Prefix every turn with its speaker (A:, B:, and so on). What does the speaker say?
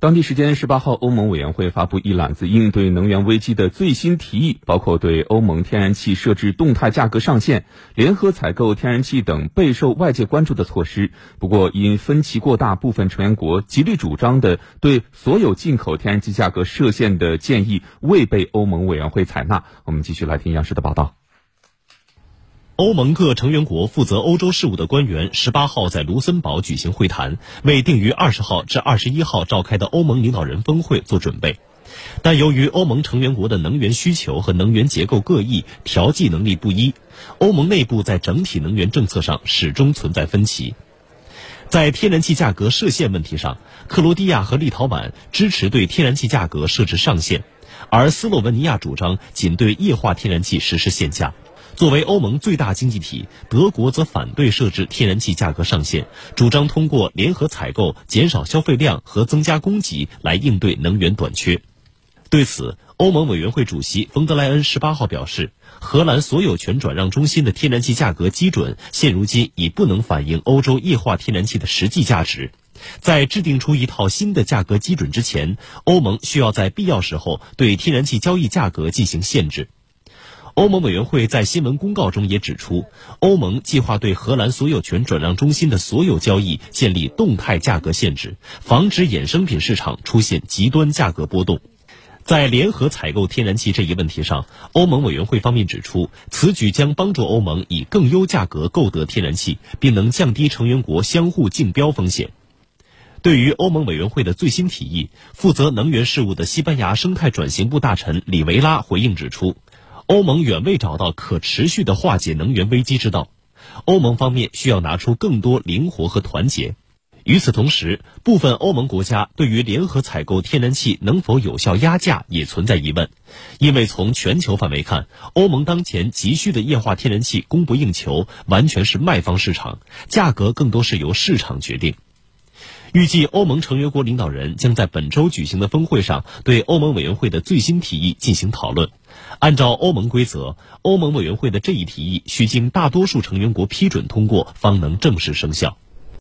A: 当地时间十八号，欧盟委员会发布一揽子应对能源危机的最新提议，包括对欧盟天然气设置动态价格上限、联合采购天然气等备受外界关注的措施。不过，因分歧过大，部分成员国极力主张的对所有进口天然气价格设限的建议未被欧盟委员会采纳。我们继续来听央视的报道。
B: 欧盟各成员国负责欧洲事务的官员十八号在卢森堡举行会谈，为定于二十号至二十一号召开的欧盟领导人峰会做准备。但由于欧盟成员国的能源需求和能源结构各异，调剂能力不一，欧盟内部在整体能源政策上始终存在分歧。在天然气价格设限问题上，克罗地亚和立陶宛支持对天然气价格设置上限，而斯洛文尼亚主张仅对液化天然气实施限价。作为欧盟最大经济体，德国则反对设置天然气价格上限，主张通过联合采购减少消费量和增加供给来应对能源短缺。对此，欧盟委员会主席冯德莱恩十八号表示，荷兰所有权转让中心的天然气价格基准现如今已不能反映欧洲液化天然气的实际价值。在制定出一套新的价格基准之前，欧盟需要在必要时候对天然气交易价格进行限制。欧盟委员会在新闻公告中也指出，欧盟计划对荷兰所有权转让中心的所有交易建立动态价格限制，防止衍生品市场出现极端价格波动。在联合采购天然气这一问题上，欧盟委员会方面指出，此举将帮助欧盟以更优价格购得天然气，并能降低成员国相互竞标风险。对于欧盟委员会的最新提议，负责能源事务的西班牙生态转型部大臣里维拉回应指出。欧盟远未找到可持续的化解能源危机之道，欧盟方面需要拿出更多灵活和团结。与此同时，部分欧盟国家对于联合采购天然气能否有效压价也存在疑问，因为从全球范围看，欧盟当前急需的液化天然气供不应求，完全是卖方市场，价格更多是由市场决定。预计欧盟成员国领导人将在本周举行的峰会上对欧盟委员会的最新提议进行讨论。按照欧盟规则，欧盟委员会的这一提议需经大多数成员国批准通过，方能正式生效。